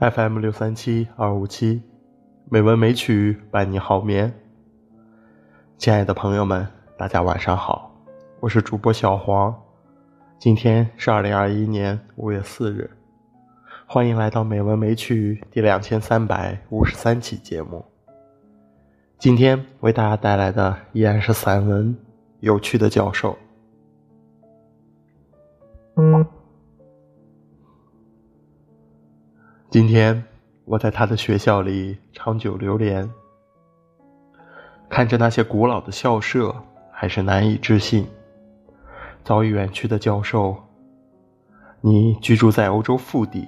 FM 六三七二五七，美文美曲伴你好眠。亲爱的朋友们，大家晚上好，我是主播小黄。今天是二零二一年五月四日，欢迎来到美文美曲第两千三百五十三期节目。今天为大家带来的依然是散文《有趣的教授》。今天我在他的学校里长久流连，看着那些古老的校舍，还是难以置信。早已远去的教授，你居住在欧洲腹地，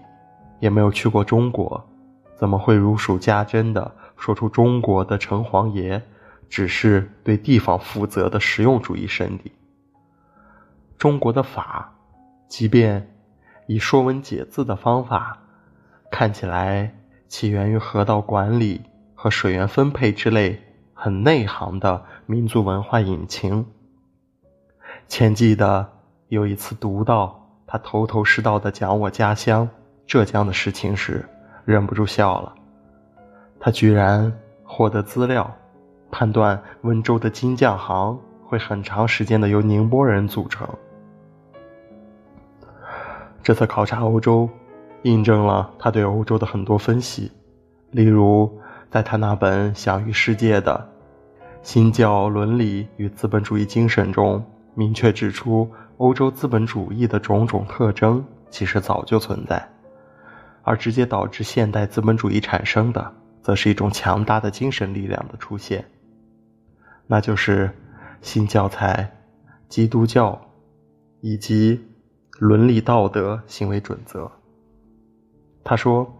也没有去过中国，怎么会如数家珍的说出中国的城隍爷只是对地方负责的实用主义圣地？中国的法，即便以《说文解字》的方法。看起来起源于河道管理和水源分配之类很内行的民族文化引擎。前记得有一次读到他头头是道的讲我家乡浙江的事情时，忍不住笑了。他居然获得资料，判断温州的金匠行会很长时间的由宁波人组成。这次考察欧洲。印证了他对欧洲的很多分析，例如，在他那本享誉世界的《新教伦理与资本主义精神》中，明确指出，欧洲资本主义的种种特征其实早就存在，而直接导致现代资本主义产生的，则是一种强大的精神力量的出现，那就是新教材、基督教以及伦理道德行为准则。他说：“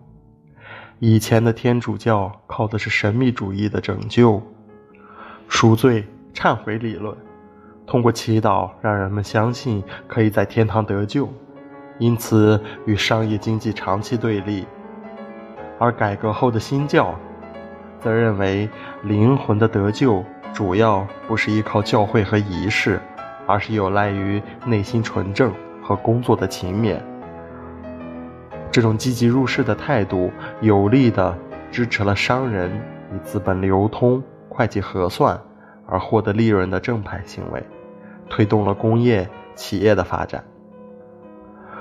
以前的天主教靠的是神秘主义的拯救、赎罪、忏悔理论，通过祈祷让人们相信可以在天堂得救，因此与商业经济长期对立。而改革后的新教，则认为灵魂的得救主要不是依靠教会和仪式，而是有赖于内心纯正和工作的勤勉。”这种积极入世的态度，有力地支持了商人以资本流通、会计核算而获得利润的正派行为，推动了工业企业的发展。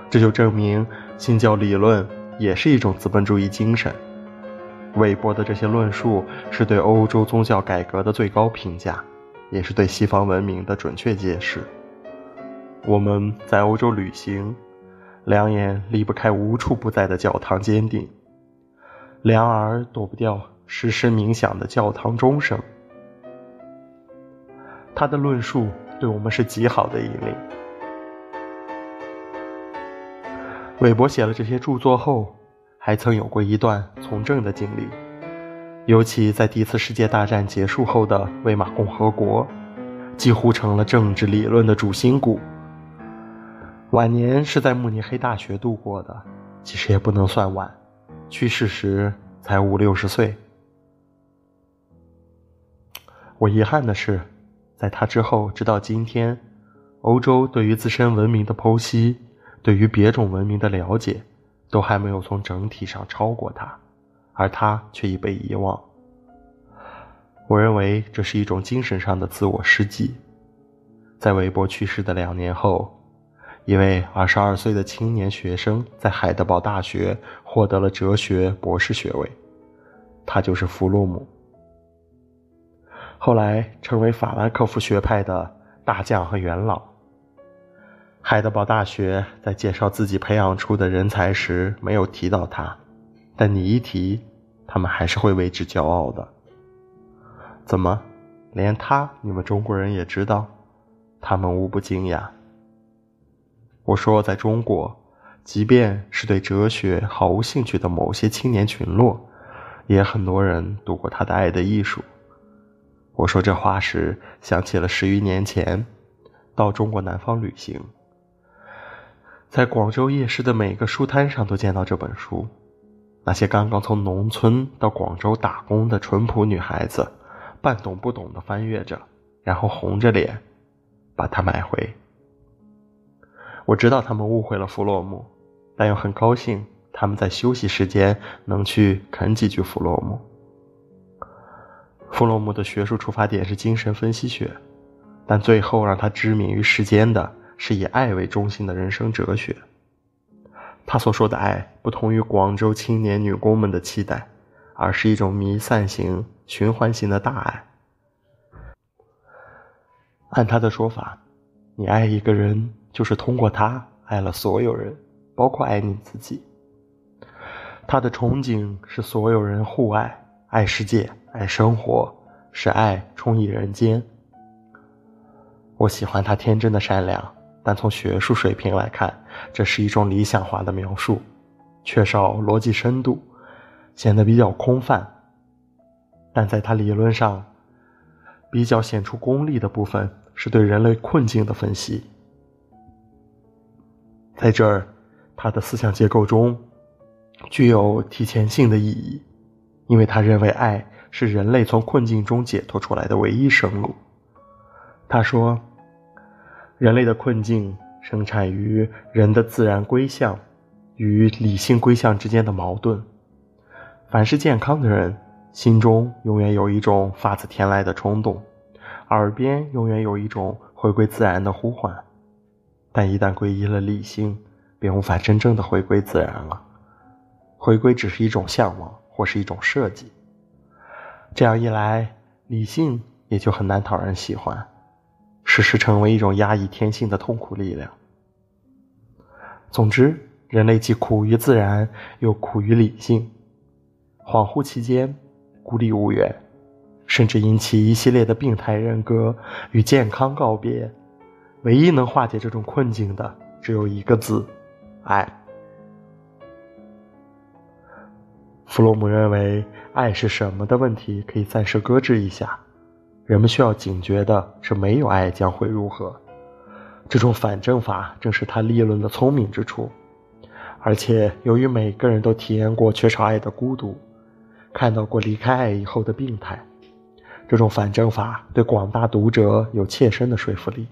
这就证明新教理论也是一种资本主义精神。韦伯的这些论述是对欧洲宗教改革的最高评价，也是对西方文明的准确揭示。我们在欧洲旅行。两眼离不开无处不在的教堂尖顶，两耳躲不掉时时冥想的教堂钟声。他的论述对我们是极好的引领。韦伯写了这些著作后，还曾有过一段从政的经历，尤其在第一次世界大战结束后的魏玛共和国，几乎成了政治理论的主心骨。晚年是在慕尼黑大学度过的，其实也不能算晚，去世时才五六十岁。我遗憾的是，在他之后，直到今天，欧洲对于自身文明的剖析，对于别种文明的了解，都还没有从整体上超过他，而他却已被遗忘。我认为这是一种精神上的自我失记。在韦伯去世的两年后。一位二十二岁的青年学生在海德堡大学获得了哲学博士学位，他就是弗洛姆。后来成为法兰克福学派的大将和元老。海德堡大学在介绍自己培养出的人才时没有提到他，但你一提，他们还是会为之骄傲的。怎么，连他你们中国人也知道？他们无不惊讶。我说，在中国，即便是对哲学毫无兴趣的某些青年群落，也很多人读过他的《爱的艺术》。我说这话时，想起了十余年前到中国南方旅行，在广州夜市的每个书摊上都见到这本书。那些刚刚从农村到广州打工的淳朴女孩子，半懂不懂地翻阅着，然后红着脸把它买回。我知道他们误会了弗洛姆，但又很高兴他们在休息时间能去啃几句弗洛姆。弗洛姆的学术出发点是精神分析学，但最后让他知名于世间的是以爱为中心的人生哲学。他所说的爱，不同于广州青年女工们的期待，而是一种弥散型、循环型的大爱。按他的说法，你爱一个人，就是通过他爱了所有人，包括爱你自己。他的憧憬是所有人互爱，爱世界，爱生活，使爱充溢人间。我喜欢他天真的善良。但从学术水平来看，这是一种理想化的描述，缺少逻辑深度，显得比较空泛。但在他理论上比较显出功力的部分，是对人类困境的分析。在这儿，他的思想结构中具有提前性的意义，因为他认为爱是人类从困境中解脱出来的唯一生路。他说。人类的困境生产于人的自然归向与理性归向之间的矛盾。凡是健康的人，心中永远有一种发自天籁的冲动，耳边永远有一种回归自然的呼唤。但一旦皈依了理性，便无法真正的回归自然了。回归只是一种向往或是一种设计。这样一来，理性也就很难讨人喜欢。时时成为一种压抑天性的痛苦力量。总之，人类既苦于自然，又苦于理性，恍惚期间，孤立无援，甚至引起一系列的病态人格与健康告别。唯一能化解这种困境的，只有一个字：爱。弗洛姆认为，爱是什么的问题可以暂时搁置一下。人们需要警觉的是，没有爱将会如何？这种反证法正是他立论的聪明之处。而且，由于每个人都体验过缺少爱的孤独，看到过离开爱以后的病态，这种反证法对广大读者有切身的说服力。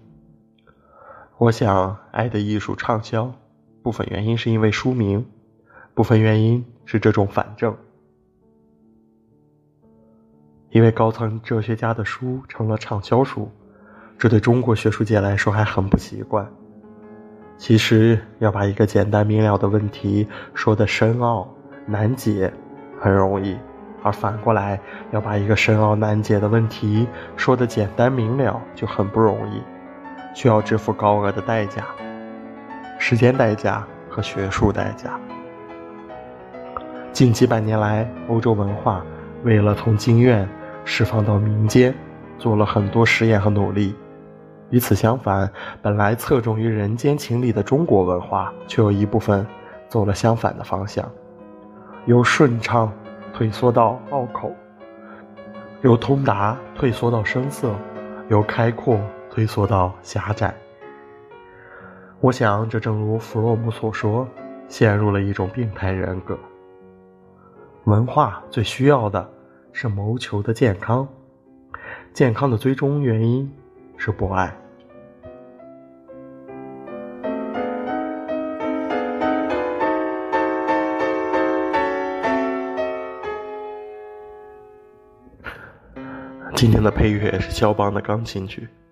我想，《爱的艺术》畅销，部分原因是因为书名，部分原因是这种反证。一位高层哲学家的书成了畅销书，这对中国学术界来说还很不习惯。其实要把一个简单明了的问题说得深奥难解，很容易；而反过来要把一个深奥难解的问题说得简单明了，就很不容易，需要支付高额的代价，时间代价和学术代价。近几百年来，欧洲文化为了从经院。释放到民间，做了很多实验和努力。与此相反，本来侧重于人间情理的中国文化，却有一部分走了相反的方向，由顺畅退缩到拗口，由通达退缩到声色，由开阔退缩到狭窄。我想，这正如弗洛姆所说，陷入了一种病态人格。文化最需要的。是谋求的健康，健康的最终原因是博爱。今天的配乐是肖邦的钢琴曲，